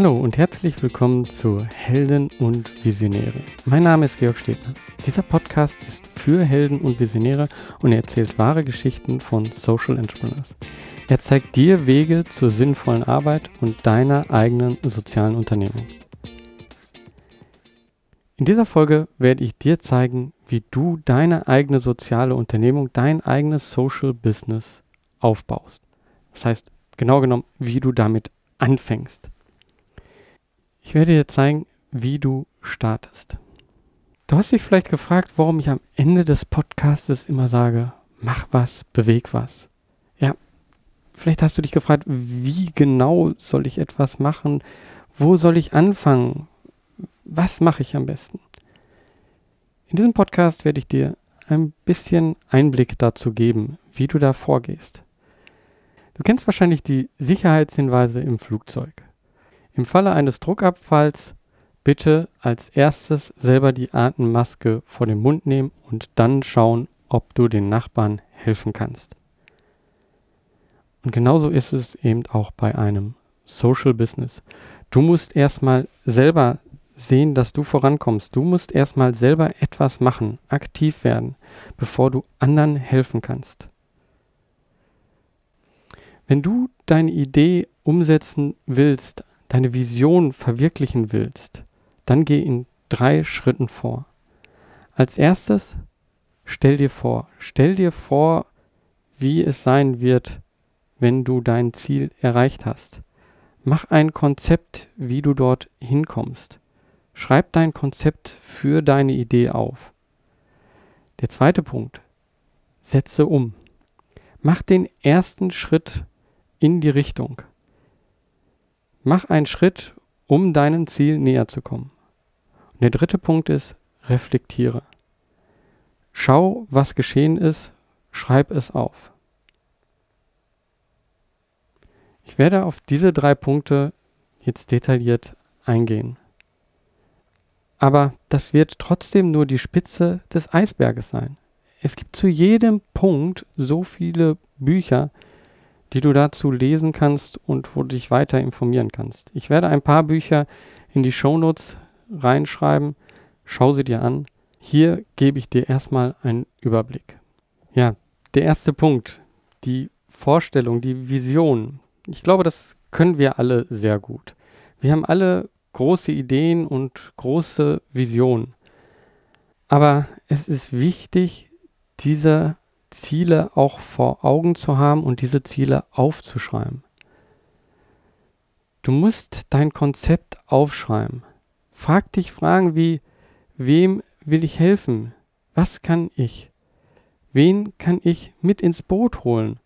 Hallo und herzlich willkommen zu Helden und Visionäre. Mein Name ist Georg Stedner. Dieser Podcast ist für Helden und Visionäre und er erzählt wahre Geschichten von Social Entrepreneurs. Er zeigt dir Wege zur sinnvollen Arbeit und deiner eigenen sozialen Unternehmung. In dieser Folge werde ich dir zeigen, wie du deine eigene soziale Unternehmung, dein eigenes Social Business aufbaust. Das heißt, genau genommen, wie du damit anfängst. Ich werde dir zeigen, wie du startest. Du hast dich vielleicht gefragt, warum ich am Ende des Podcastes immer sage, mach was, beweg was. Ja, vielleicht hast du dich gefragt, wie genau soll ich etwas machen? Wo soll ich anfangen? Was mache ich am besten? In diesem Podcast werde ich dir ein bisschen Einblick dazu geben, wie du da vorgehst. Du kennst wahrscheinlich die Sicherheitshinweise im Flugzeug. Im Falle eines Druckabfalls bitte als erstes selber die Atemmaske vor den Mund nehmen und dann schauen, ob du den Nachbarn helfen kannst. Und genauso ist es eben auch bei einem Social Business. Du musst erstmal selber sehen, dass du vorankommst. Du musst erstmal selber etwas machen, aktiv werden, bevor du anderen helfen kannst. Wenn du deine Idee umsetzen willst, deine Vision verwirklichen willst, dann geh in drei Schritten vor. Als erstes, stell dir vor, stell dir vor, wie es sein wird, wenn du dein Ziel erreicht hast. Mach ein Konzept, wie du dort hinkommst. Schreib dein Konzept für deine Idee auf. Der zweite Punkt, setze um. Mach den ersten Schritt in die Richtung. Mach einen Schritt, um deinem Ziel näher zu kommen. Und der dritte Punkt ist, reflektiere. Schau, was geschehen ist, schreib es auf. Ich werde auf diese drei Punkte jetzt detailliert eingehen. Aber das wird trotzdem nur die Spitze des Eisberges sein. Es gibt zu jedem Punkt so viele Bücher, die du dazu lesen kannst und wo du dich weiter informieren kannst. Ich werde ein paar Bücher in die Shownotes reinschreiben. Schau sie dir an. Hier gebe ich dir erstmal einen Überblick. Ja, der erste Punkt, die Vorstellung, die Vision. Ich glaube, das können wir alle sehr gut. Wir haben alle große Ideen und große Visionen. Aber es ist wichtig, diese Ziele auch vor Augen zu haben und diese Ziele aufzuschreiben. Du musst dein Konzept aufschreiben. Frag dich Fragen wie, wem will ich helfen? Was kann ich? Wen kann ich mit ins Boot holen?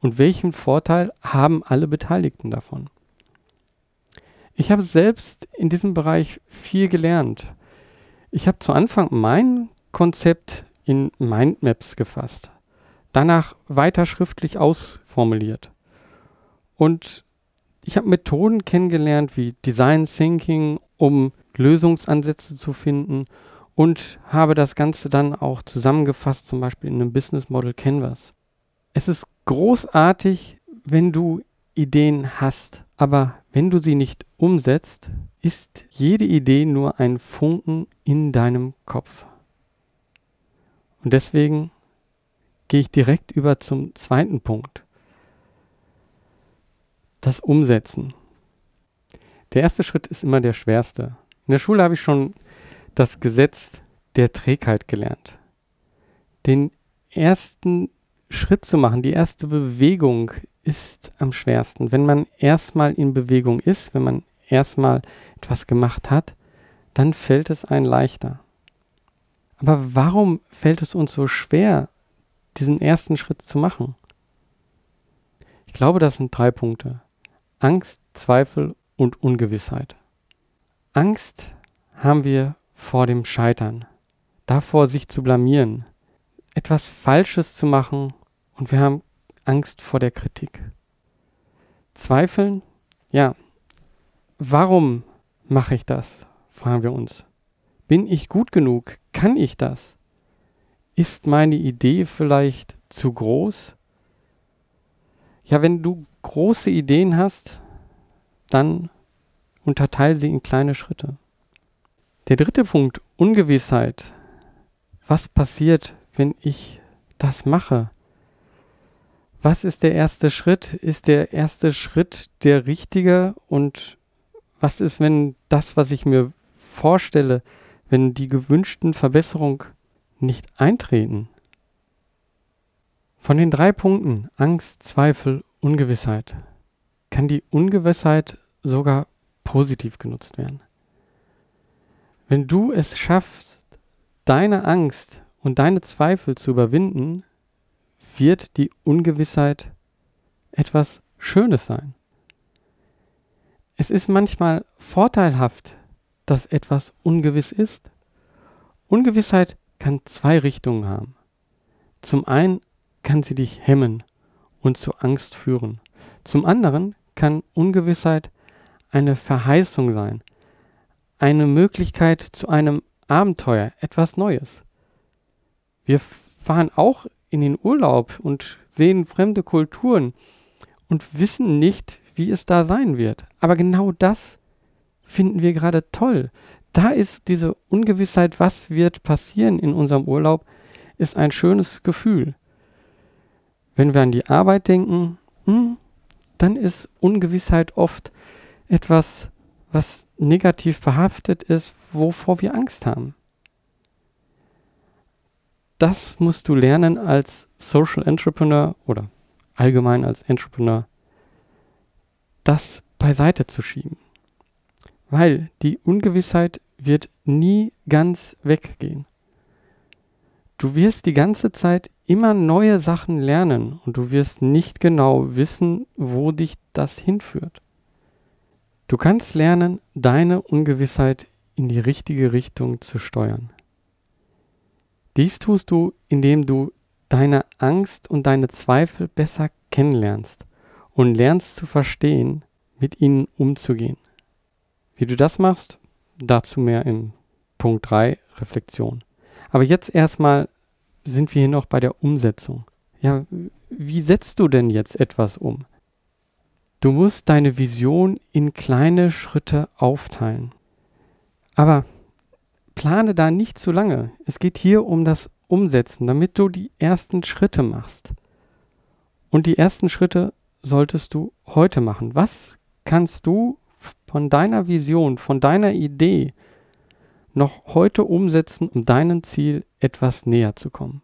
Und welchen Vorteil haben alle Beteiligten davon? Ich habe selbst in diesem Bereich viel gelernt. Ich habe zu Anfang mein Konzept in Mindmaps gefasst danach weiter schriftlich ausformuliert. Und ich habe Methoden kennengelernt wie Design Thinking, um Lösungsansätze zu finden und habe das Ganze dann auch zusammengefasst, zum Beispiel in einem Business Model Canvas. Es ist großartig, wenn du Ideen hast, aber wenn du sie nicht umsetzt, ist jede Idee nur ein Funken in deinem Kopf. Und deswegen gehe ich direkt über zum zweiten Punkt. Das Umsetzen. Der erste Schritt ist immer der schwerste. In der Schule habe ich schon das Gesetz der Trägheit gelernt. Den ersten Schritt zu machen, die erste Bewegung ist am schwersten. Wenn man erstmal in Bewegung ist, wenn man erstmal etwas gemacht hat, dann fällt es einem leichter. Aber warum fällt es uns so schwer, diesen ersten Schritt zu machen? Ich glaube, das sind drei Punkte. Angst, Zweifel und Ungewissheit. Angst haben wir vor dem Scheitern, davor sich zu blamieren, etwas Falsches zu machen und wir haben Angst vor der Kritik. Zweifeln, ja, warum mache ich das? fragen wir uns. Bin ich gut genug? Kann ich das? Ist meine Idee vielleicht zu groß? Ja, wenn du große Ideen hast, dann unterteile sie in kleine Schritte. Der dritte Punkt, Ungewissheit. Was passiert, wenn ich das mache? Was ist der erste Schritt? Ist der erste Schritt der richtige? Und was ist, wenn das, was ich mir vorstelle, wenn die gewünschten Verbesserungen nicht eintreten? Von den drei Punkten Angst, Zweifel, Ungewissheit kann die Ungewissheit sogar positiv genutzt werden. Wenn du es schaffst, deine Angst und deine Zweifel zu überwinden, wird die Ungewissheit etwas Schönes sein. Es ist manchmal vorteilhaft, dass etwas ungewiss ist. Ungewissheit kann zwei Richtungen haben. Zum einen kann sie dich hemmen und zu Angst führen. Zum anderen kann Ungewissheit eine Verheißung sein, eine Möglichkeit zu einem Abenteuer, etwas Neues. Wir fahren auch in den Urlaub und sehen fremde Kulturen und wissen nicht, wie es da sein wird. Aber genau das finden wir gerade toll. Da ist diese Ungewissheit, was wird passieren in unserem Urlaub, ist ein schönes Gefühl. Wenn wir an die Arbeit denken, hm, dann ist Ungewissheit oft etwas, was negativ behaftet ist, wovor wir Angst haben das musst du lernen als Social Entrepreneur oder allgemein als Entrepreneur, das beiseite zu schieben. Weil die Ungewissheit wird nie ganz weggehen. Du wirst die ganze Zeit immer neue Sachen lernen und du wirst nicht genau wissen, wo dich das hinführt. Du kannst lernen, deine Ungewissheit in die richtige Richtung zu steuern. Dies tust du, indem du deine Angst und deine Zweifel besser kennenlernst und lernst zu verstehen, mit ihnen umzugehen. Wie du das machst, dazu mehr in Punkt 3 Reflexion. Aber jetzt erstmal sind wir hier noch bei der Umsetzung. Ja, wie setzt du denn jetzt etwas um? Du musst deine Vision in kleine Schritte aufteilen. Aber plane da nicht zu lange. Es geht hier um das Umsetzen, damit du die ersten Schritte machst. Und die ersten Schritte solltest du heute machen. Was kannst du von deiner Vision, von deiner Idee noch heute umsetzen, um deinem Ziel etwas näher zu kommen?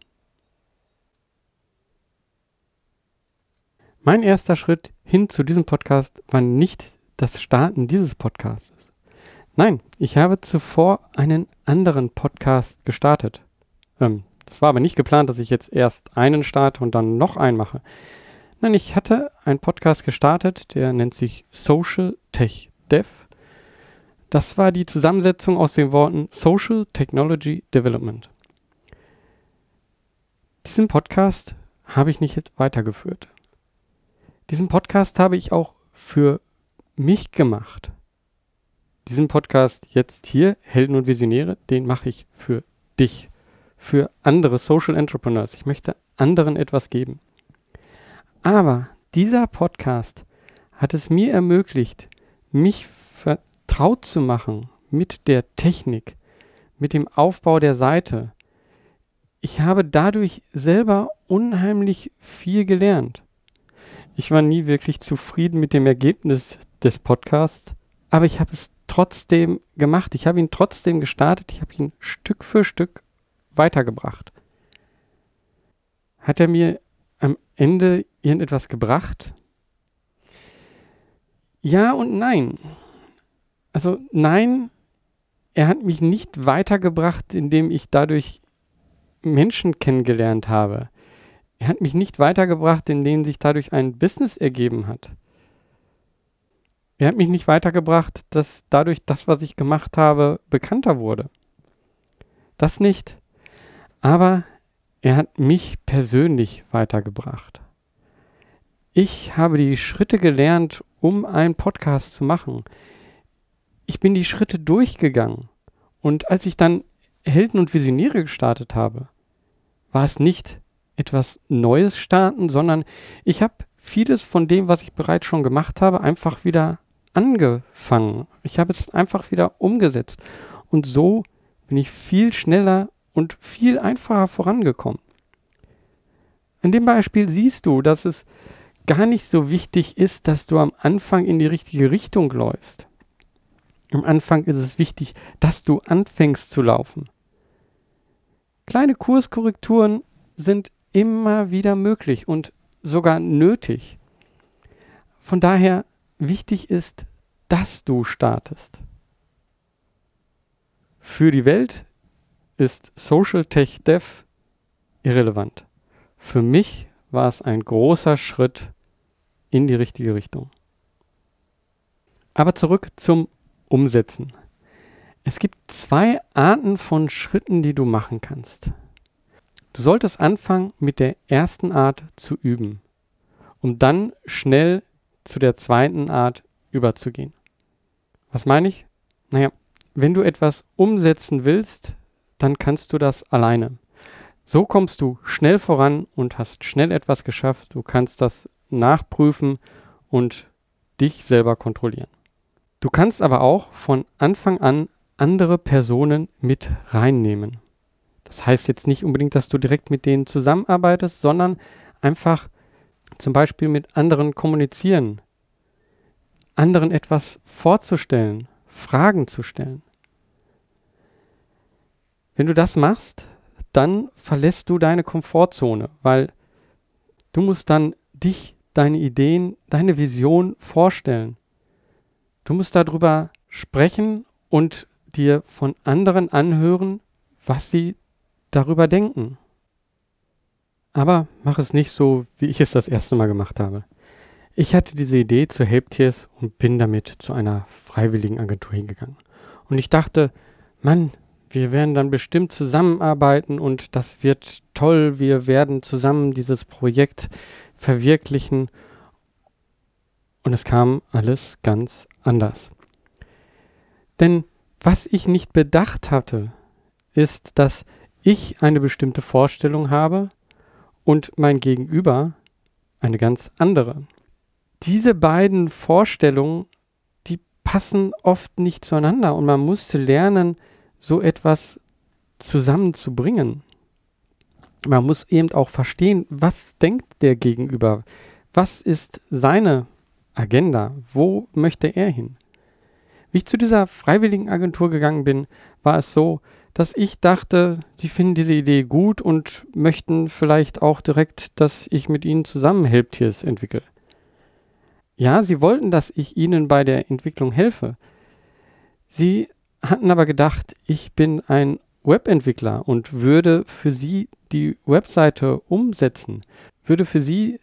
Mein erster Schritt hin zu diesem Podcast war nicht das Starten dieses Podcasts. Nein, ich habe zuvor einen anderen Podcast gestartet. Ähm, das war aber nicht geplant, dass ich jetzt erst einen starte und dann noch einen mache. Nein, ich hatte einen Podcast gestartet, der nennt sich Social Tech Dev. Das war die Zusammensetzung aus den Worten Social Technology Development. Diesen Podcast habe ich nicht weitergeführt. Diesen Podcast habe ich auch für mich gemacht diesen Podcast jetzt hier, Helden und Visionäre, den mache ich für dich, für andere Social Entrepreneurs. Ich möchte anderen etwas geben. Aber dieser Podcast hat es mir ermöglicht, mich vertraut zu machen mit der Technik, mit dem Aufbau der Seite. Ich habe dadurch selber unheimlich viel gelernt. Ich war nie wirklich zufrieden mit dem Ergebnis des Podcasts, aber ich habe es trotzdem gemacht. Ich habe ihn trotzdem gestartet. Ich habe ihn Stück für Stück weitergebracht. Hat er mir am Ende irgendetwas gebracht? Ja und nein. Also nein, er hat mich nicht weitergebracht, indem ich dadurch Menschen kennengelernt habe. Er hat mich nicht weitergebracht, indem sich dadurch ein Business ergeben hat. Er hat mich nicht weitergebracht, dass dadurch das, was ich gemacht habe, bekannter wurde. Das nicht. Aber er hat mich persönlich weitergebracht. Ich habe die Schritte gelernt, um einen Podcast zu machen. Ich bin die Schritte durchgegangen. Und als ich dann Helden und Visionäre gestartet habe, war es nicht etwas Neues starten, sondern ich habe vieles von dem, was ich bereits schon gemacht habe, einfach wieder angefangen. Ich habe es einfach wieder umgesetzt. Und so bin ich viel schneller und viel einfacher vorangekommen. In dem Beispiel siehst du, dass es gar nicht so wichtig ist, dass du am Anfang in die richtige Richtung läufst. Am Anfang ist es wichtig, dass du anfängst zu laufen. Kleine Kurskorrekturen sind immer wieder möglich und sogar nötig. Von daher wichtig ist, dass du startest. Für die Welt ist Social Tech Dev irrelevant. Für mich war es ein großer Schritt in die richtige Richtung. Aber zurück zum Umsetzen. Es gibt zwei Arten von Schritten, die du machen kannst. Du solltest anfangen mit der ersten Art zu üben, um dann schnell zu der zweiten Art überzugehen. Was meine ich? Naja, wenn du etwas umsetzen willst, dann kannst du das alleine. So kommst du schnell voran und hast schnell etwas geschafft. Du kannst das nachprüfen und dich selber kontrollieren. Du kannst aber auch von Anfang an andere Personen mit reinnehmen. Das heißt jetzt nicht unbedingt, dass du direkt mit denen zusammenarbeitest, sondern einfach zum Beispiel mit anderen kommunizieren, anderen etwas vorzustellen, Fragen zu stellen. Wenn du das machst, dann verlässt du deine Komfortzone, weil du musst dann dich, deine Ideen, deine Vision vorstellen. Du musst darüber sprechen und dir von anderen anhören, was sie darüber denken. Aber mach es nicht so, wie ich es das erste Mal gemacht habe. Ich hatte diese Idee zu Helptiers und bin damit zu einer freiwilligen Agentur hingegangen. Und ich dachte, Mann, wir werden dann bestimmt zusammenarbeiten und das wird toll. Wir werden zusammen dieses Projekt verwirklichen. Und es kam alles ganz anders. Denn was ich nicht bedacht hatte, ist, dass ich eine bestimmte Vorstellung habe und mein Gegenüber eine ganz andere. Diese beiden Vorstellungen, die passen oft nicht zueinander und man musste lernen, so etwas zusammenzubringen. Man muss eben auch verstehen, was denkt der Gegenüber, was ist seine Agenda, wo möchte er hin. Wie ich zu dieser freiwilligen Agentur gegangen bin, war es so, dass ich dachte, sie finden diese Idee gut und möchten vielleicht auch direkt, dass ich mit ihnen zusammen Helptiers entwickle. Ja, sie wollten, dass ich ihnen bei der Entwicklung helfe. Sie hatten aber gedacht, ich bin ein Webentwickler und würde für sie die Webseite umsetzen, würde für sie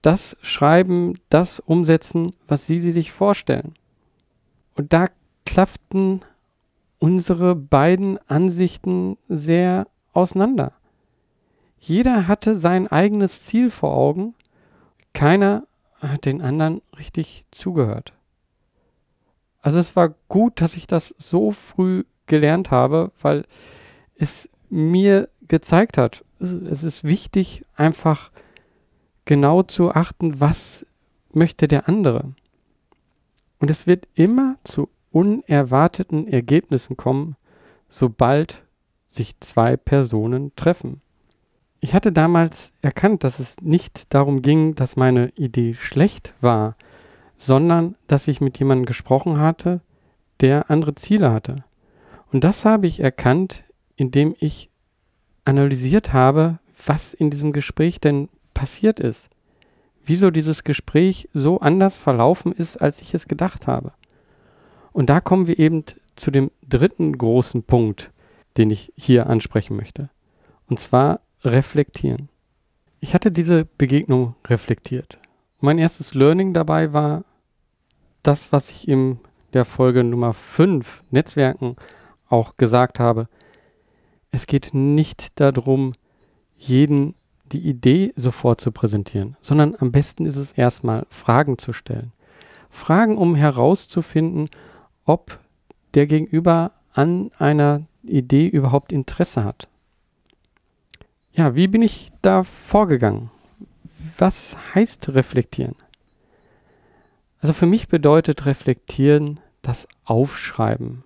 das schreiben, das umsetzen, was sie, sie sich vorstellen. Und da klafften unsere beiden Ansichten sehr auseinander. Jeder hatte sein eigenes Ziel vor Augen, keiner hat den anderen richtig zugehört. Also es war gut, dass ich das so früh gelernt habe, weil es mir gezeigt hat, es ist wichtig, einfach genau zu achten, was möchte der andere. Und es wird immer zu unerwarteten Ergebnissen kommen, sobald sich zwei Personen treffen. Ich hatte damals erkannt, dass es nicht darum ging, dass meine Idee schlecht war, sondern dass ich mit jemandem gesprochen hatte, der andere Ziele hatte. Und das habe ich erkannt, indem ich analysiert habe, was in diesem Gespräch denn passiert ist. Wieso dieses Gespräch so anders verlaufen ist, als ich es gedacht habe. Und da kommen wir eben zu dem dritten großen Punkt, den ich hier ansprechen möchte. Und zwar reflektieren. Ich hatte diese Begegnung reflektiert. Mein erstes Learning dabei war, das, was ich in der Folge Nummer 5 Netzwerken auch gesagt habe. Es geht nicht darum, jeden die Idee sofort zu präsentieren, sondern am besten ist es erstmal Fragen zu stellen. Fragen, um herauszufinden, ob der Gegenüber an einer Idee überhaupt Interesse hat. Ja, wie bin ich da vorgegangen? Was heißt reflektieren? Also für mich bedeutet reflektieren das Aufschreiben.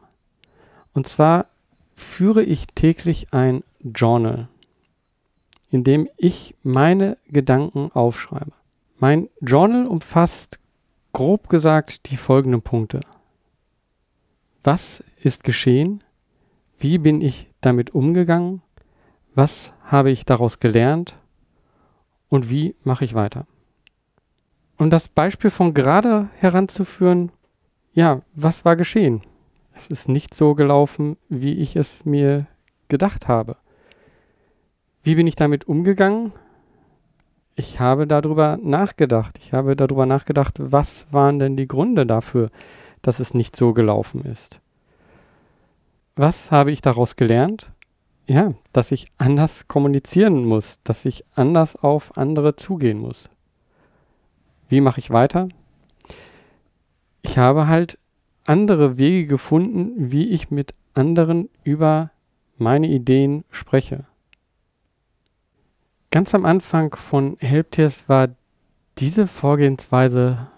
Und zwar führe ich täglich ein Journal, in dem ich meine Gedanken aufschreibe. Mein Journal umfasst grob gesagt die folgenden Punkte. Was ist geschehen? Wie bin ich damit umgegangen? Was habe ich daraus gelernt? Und wie mache ich weiter? Um das Beispiel von gerade heranzuführen, ja, was war geschehen? Es ist nicht so gelaufen, wie ich es mir gedacht habe. Wie bin ich damit umgegangen? Ich habe darüber nachgedacht. Ich habe darüber nachgedacht, was waren denn die Gründe dafür, dass es nicht so gelaufen ist. Was habe ich daraus gelernt? Ja, dass ich anders kommunizieren muss, dass ich anders auf andere zugehen muss. Wie mache ich weiter? Ich habe halt andere Wege gefunden, wie ich mit anderen über meine Ideen spreche. Ganz am Anfang von Helptiers war diese Vorgehensweise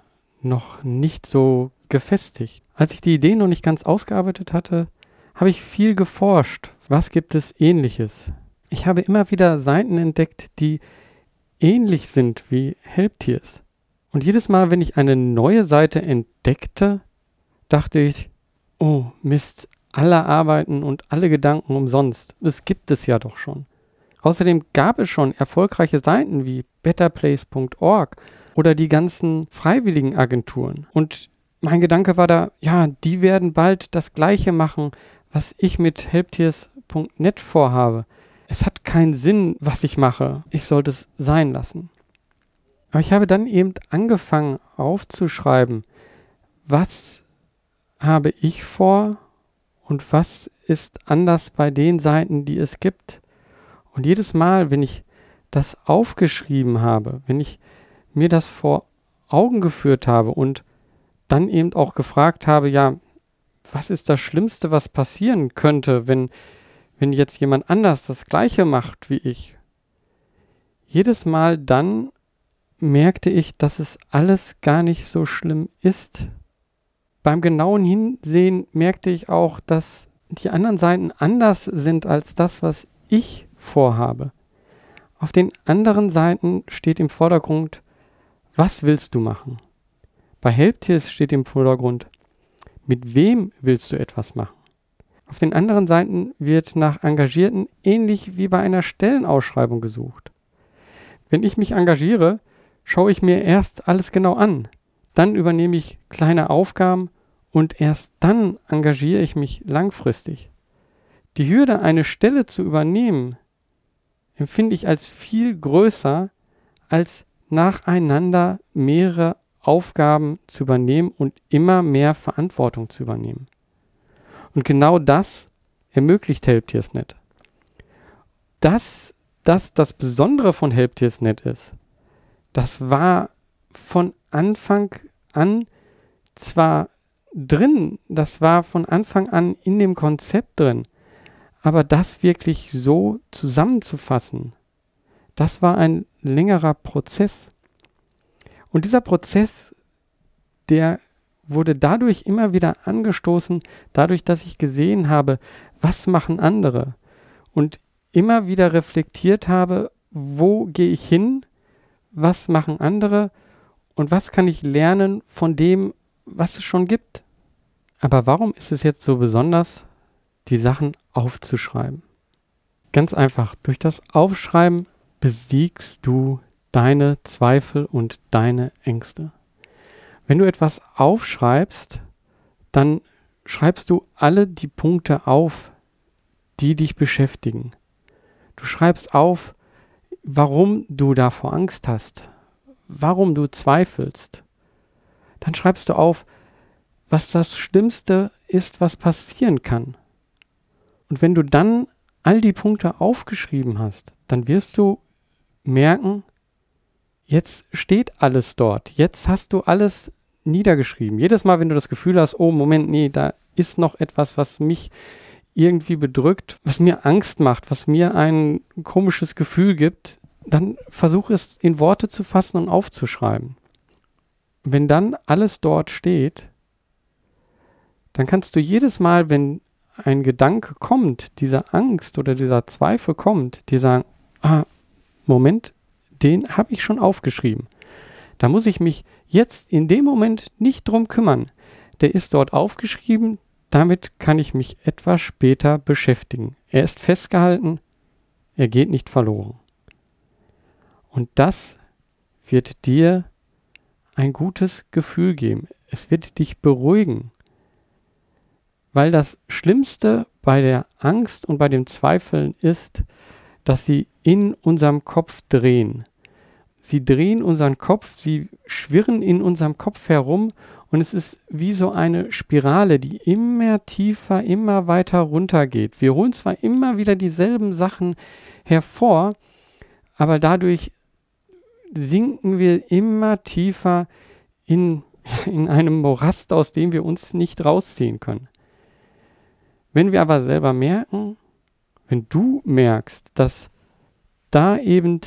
noch nicht so gefestigt. Als ich die Idee noch nicht ganz ausgearbeitet hatte, habe ich viel geforscht. Was gibt es ähnliches? Ich habe immer wieder Seiten entdeckt, die ähnlich sind wie Helptiers. Und jedes Mal, wenn ich eine neue Seite entdeckte, dachte ich, oh Mist, alle Arbeiten und alle Gedanken umsonst. Das gibt es ja doch schon. Außerdem gab es schon erfolgreiche Seiten wie betterplace.org oder die ganzen freiwilligen Agenturen. Und mein Gedanke war da, ja, die werden bald das gleiche machen, was ich mit helptiers.net vorhabe. Es hat keinen Sinn, was ich mache. Ich sollte es sein lassen. Aber ich habe dann eben angefangen aufzuschreiben, was habe ich vor und was ist anders bei den Seiten, die es gibt. Und jedes Mal, wenn ich das aufgeschrieben habe, wenn ich mir das vor Augen geführt habe und dann eben auch gefragt habe, ja, was ist das Schlimmste, was passieren könnte, wenn, wenn jetzt jemand anders das Gleiche macht wie ich? Jedes Mal dann merkte ich, dass es alles gar nicht so schlimm ist. Beim genauen Hinsehen merkte ich auch, dass die anderen Seiten anders sind als das, was ich vorhabe. Auf den anderen Seiten steht im Vordergrund, was willst du machen? Bei Helptiers steht im Vordergrund, mit wem willst du etwas machen? Auf den anderen Seiten wird nach Engagierten ähnlich wie bei einer Stellenausschreibung gesucht. Wenn ich mich engagiere, schaue ich mir erst alles genau an. Dann übernehme ich kleine Aufgaben und erst dann engagiere ich mich langfristig. Die Hürde, eine Stelle zu übernehmen, empfinde ich als viel größer, als nacheinander mehrere Aufgaben zu übernehmen und immer mehr Verantwortung zu übernehmen. Und genau das ermöglicht HelpTiersNet. Dass das das Besondere von HelpTiersNet ist, das war von Anfang an zwar drin, das war von Anfang an in dem Konzept drin, aber das wirklich so zusammenzufassen, das war ein längerer Prozess. Und dieser Prozess, der wurde dadurch immer wieder angestoßen, dadurch, dass ich gesehen habe, was machen andere und immer wieder reflektiert habe, wo gehe ich hin was machen andere und was kann ich lernen von dem, was es schon gibt. Aber warum ist es jetzt so besonders, die Sachen aufzuschreiben? Ganz einfach, durch das Aufschreiben besiegst du deine Zweifel und deine Ängste. Wenn du etwas aufschreibst, dann schreibst du alle die Punkte auf, die dich beschäftigen. Du schreibst auf, warum du davor Angst hast, warum du zweifelst, dann schreibst du auf, was das Schlimmste ist, was passieren kann. Und wenn du dann all die Punkte aufgeschrieben hast, dann wirst du merken, jetzt steht alles dort. Jetzt hast du alles niedergeschrieben. Jedes Mal, wenn du das Gefühl hast, oh Moment, nee, da ist noch etwas, was mich irgendwie bedrückt, was mir Angst macht, was mir ein komisches Gefühl gibt, dann versuche es in Worte zu fassen und aufzuschreiben. wenn dann alles dort steht, dann kannst du jedes Mal, wenn ein Gedanke kommt, dieser Angst oder dieser Zweifel kommt, dir sagen, ah, Moment, den habe ich schon aufgeschrieben. Da muss ich mich jetzt in dem Moment nicht drum kümmern. Der ist dort aufgeschrieben, damit kann ich mich etwas später beschäftigen. Er ist festgehalten, er geht nicht verloren. Und das wird dir ein gutes Gefühl geben. Es wird dich beruhigen. Weil das Schlimmste bei der Angst und bei dem Zweifeln ist, dass sie in unserem Kopf drehen. Sie drehen unseren Kopf, sie schwirren in unserem Kopf herum und es ist wie so eine Spirale, die immer tiefer, immer weiter runtergeht. Wir holen zwar immer wieder dieselben Sachen hervor, aber dadurch sinken wir immer tiefer in, in einem Morast, aus dem wir uns nicht rausziehen können. Wenn wir aber selber merken, wenn du merkst, dass da eben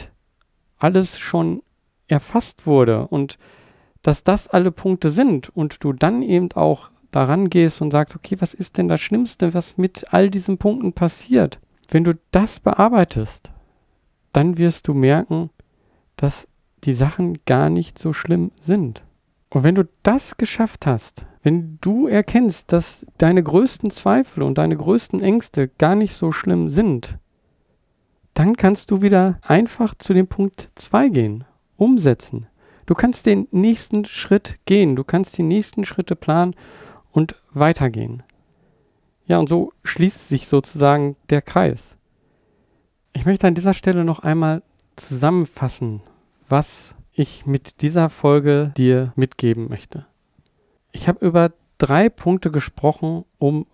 alles schon erfasst wurde und dass das alle Punkte sind und du dann eben auch daran gehst und sagst, okay, was ist denn das Schlimmste, was mit all diesen Punkten passiert? Wenn du das bearbeitest, dann wirst du merken, dass die Sachen gar nicht so schlimm sind. Und wenn du das geschafft hast, wenn du erkennst, dass deine größten Zweifel und deine größten Ängste gar nicht so schlimm sind, dann kannst du wieder einfach zu dem Punkt 2 gehen, umsetzen. Du kannst den nächsten Schritt gehen, du kannst die nächsten Schritte planen und weitergehen. Ja, und so schließt sich sozusagen der Kreis. Ich möchte an dieser Stelle noch einmal zusammenfassen, was ich mit dieser Folge dir mitgeben möchte. Ich habe über drei Punkte gesprochen, um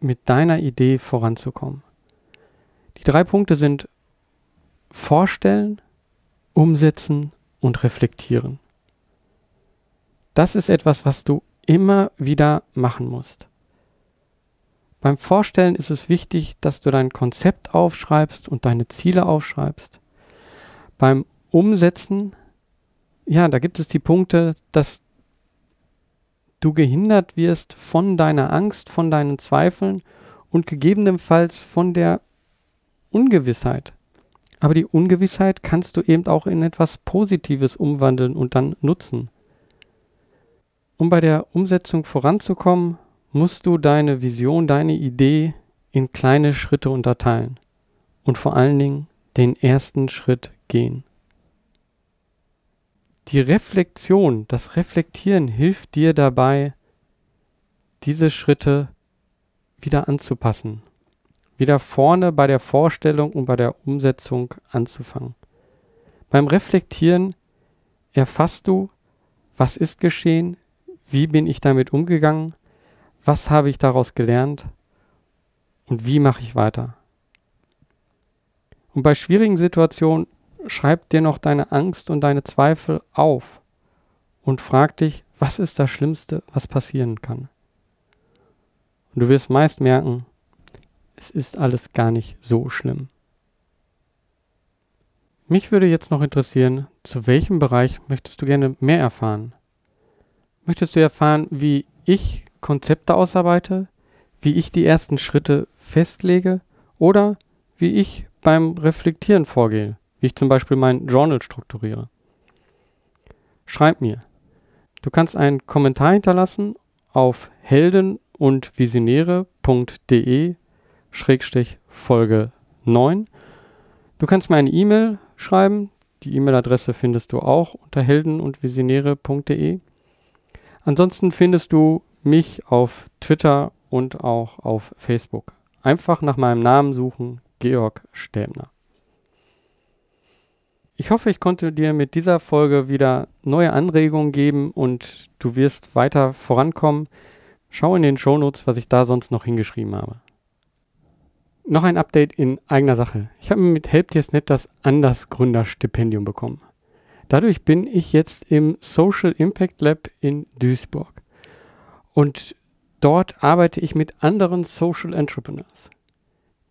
mit deiner Idee voranzukommen. Die drei Punkte sind Vorstellen, Umsetzen und Reflektieren. Das ist etwas, was du immer wieder machen musst. Beim Vorstellen ist es wichtig, dass du dein Konzept aufschreibst und deine Ziele aufschreibst. Beim Umsetzen, ja, da gibt es die Punkte, dass du gehindert wirst von deiner Angst, von deinen Zweifeln und gegebenenfalls von der Ungewissheit. Aber die Ungewissheit kannst du eben auch in etwas Positives umwandeln und dann nutzen. Um bei der Umsetzung voranzukommen, musst du deine Vision, deine Idee in kleine Schritte unterteilen und vor allen Dingen den ersten Schritt gehen. Die Reflexion, das Reflektieren hilft dir dabei, diese Schritte wieder anzupassen wieder vorne bei der Vorstellung und bei der Umsetzung anzufangen. Beim Reflektieren erfasst du, was ist geschehen, wie bin ich damit umgegangen, was habe ich daraus gelernt und wie mache ich weiter. Und bei schwierigen Situationen schreib dir noch deine Angst und deine Zweifel auf und frag dich, was ist das Schlimmste, was passieren kann. Und du wirst meist merken, es ist alles gar nicht so schlimm. Mich würde jetzt noch interessieren, zu welchem Bereich möchtest du gerne mehr erfahren? Möchtest du erfahren, wie ich Konzepte ausarbeite, wie ich die ersten Schritte festlege oder wie ich beim Reflektieren vorgehe, wie ich zum Beispiel mein Journal strukturiere? Schreib mir. Du kannst einen Kommentar hinterlassen auf helden und visionäre.de Folge 9. Du kannst mir eine E-Mail schreiben. Die E-Mail-Adresse findest du auch unter helden- und visionäre.de. Ansonsten findest du mich auf Twitter und auch auf Facebook. Einfach nach meinem Namen suchen, Georg Stäbner. Ich hoffe, ich konnte dir mit dieser Folge wieder neue Anregungen geben und du wirst weiter vorankommen. Schau in den Shownotes, was ich da sonst noch hingeschrieben habe. Noch ein Update in eigener Sache. Ich habe mit HelpDirsNet das Anders Gründerstipendium bekommen. Dadurch bin ich jetzt im Social Impact Lab in Duisburg. Und dort arbeite ich mit anderen Social Entrepreneurs.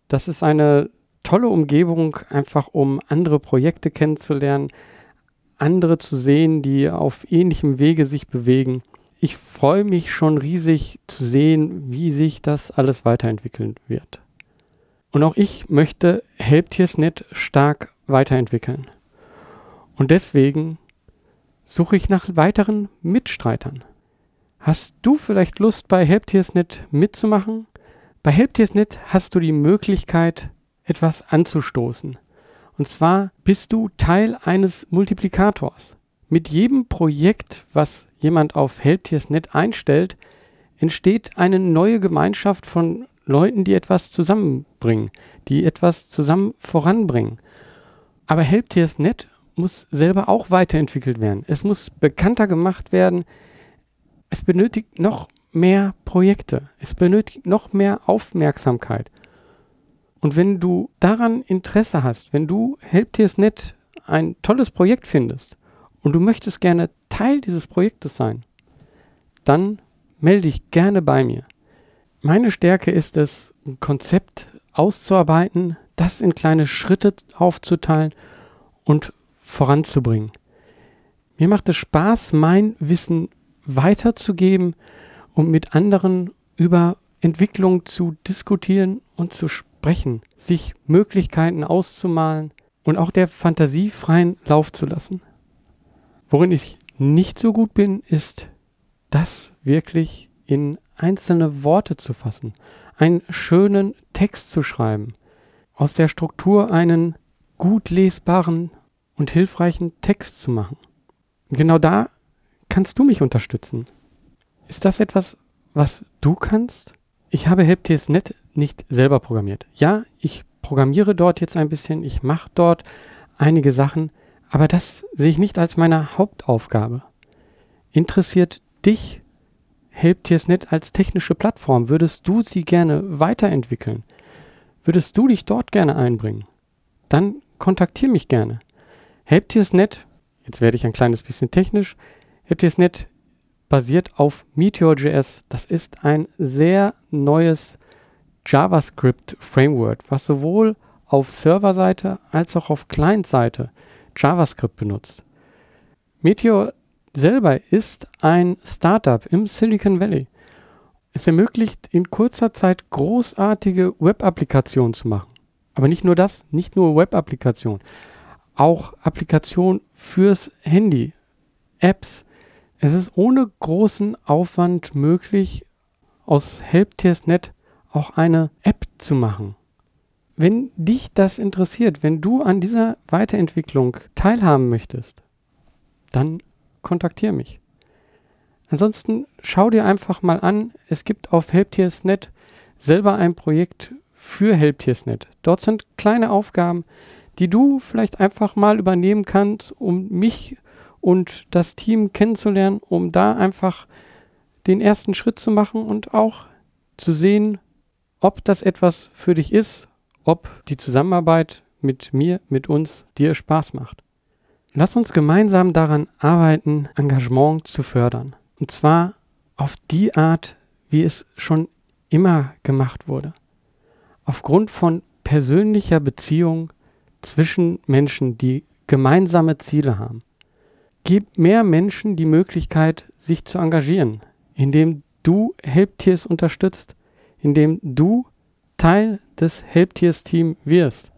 Das ist eine tolle Umgebung, einfach um andere Projekte kennenzulernen, andere zu sehen, die auf ähnlichem Wege sich bewegen. Ich freue mich schon riesig zu sehen, wie sich das alles weiterentwickeln wird. Und auch ich möchte Helptiersnet stark weiterentwickeln. Und deswegen suche ich nach weiteren Mitstreitern. Hast du vielleicht Lust, bei Helptiersnet mitzumachen? Bei Helptiersnet hast du die Möglichkeit, etwas anzustoßen. Und zwar bist du Teil eines Multiplikators. Mit jedem Projekt, was jemand auf Helptiersnet einstellt, entsteht eine neue Gemeinschaft von Leuten, die etwas zusammenbringen, die etwas zusammen voranbringen. Aber Helptiersnet muss selber auch weiterentwickelt werden. Es muss bekannter gemacht werden. Es benötigt noch mehr Projekte. Es benötigt noch mehr Aufmerksamkeit. Und wenn du daran Interesse hast, wenn du Helptiersnet ein tolles Projekt findest und du möchtest gerne Teil dieses Projektes sein, dann melde dich gerne bei mir. Meine Stärke ist es, ein Konzept auszuarbeiten, das in kleine Schritte aufzuteilen und voranzubringen. Mir macht es Spaß, mein Wissen weiterzugeben und mit anderen über Entwicklung zu diskutieren und zu sprechen, sich Möglichkeiten auszumalen und auch der Fantasie freien Lauf zu lassen. Worin ich nicht so gut bin, ist das wirklich in einzelne Worte zu fassen, einen schönen Text zu schreiben, aus der Struktur einen gut lesbaren und hilfreichen Text zu machen. Und genau da kannst du mich unterstützen. Ist das etwas, was du kannst? Ich habe HelpTSNet nicht selber programmiert. Ja, ich programmiere dort jetzt ein bisschen, ich mache dort einige Sachen, aber das sehe ich nicht als meine Hauptaufgabe. Interessiert dich HelpTSNet als technische Plattform? Würdest du sie gerne weiterentwickeln? Würdest du dich dort gerne einbringen? Dann kontaktiere mich gerne. HelpTSNet, jetzt werde ich ein kleines bisschen technisch, HelpTSNet basiert auf Meteor.js. Das ist ein sehr neues JavaScript-Framework, was sowohl auf Serverseite als auch auf Client-Seite JavaScript benutzt. Meteor selber ist ein Startup im Silicon Valley. Es ermöglicht in kurzer Zeit großartige Web-Applikationen zu machen. Aber nicht nur das, nicht nur Web-Applikationen, auch Applikationen fürs Handy, Apps. Es ist ohne großen Aufwand möglich, aus HelpTiersNet auch eine App zu machen. Wenn dich das interessiert, wenn du an dieser Weiterentwicklung teilhaben möchtest, dann kontaktiere mich. Ansonsten schau dir einfach mal an, es gibt auf Helptiersnet selber ein Projekt für Helptiersnet. Dort sind kleine Aufgaben, die du vielleicht einfach mal übernehmen kannst, um mich und das Team kennenzulernen, um da einfach den ersten Schritt zu machen und auch zu sehen, ob das etwas für dich ist, ob die Zusammenarbeit mit mir, mit uns dir Spaß macht. Lass uns gemeinsam daran arbeiten, Engagement zu fördern. Und zwar auf die Art, wie es schon immer gemacht wurde. Aufgrund von persönlicher Beziehung zwischen Menschen, die gemeinsame Ziele haben. Gib mehr Menschen die Möglichkeit, sich zu engagieren, indem du Helptiers unterstützt, indem du Teil des Helptiers-Team wirst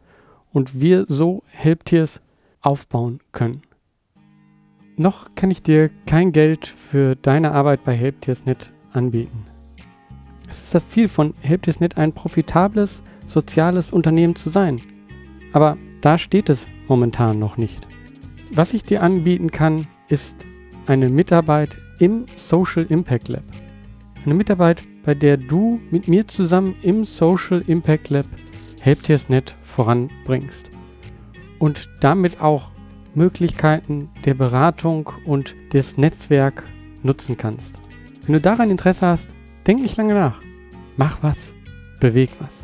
und wir so Helptiers aufbauen können. Noch kann ich dir kein Geld für deine Arbeit bei HelpTiersNet anbieten. Es ist das Ziel von HelpTiersNet, ein profitables, soziales Unternehmen zu sein. Aber da steht es momentan noch nicht. Was ich dir anbieten kann, ist eine Mitarbeit im Social Impact Lab. Eine Mitarbeit, bei der du mit mir zusammen im Social Impact Lab HelpTiersNet voranbringst und damit auch Möglichkeiten der Beratung und des Netzwerk nutzen kannst. Wenn du daran Interesse hast, denk nicht lange nach. Mach was, beweg was.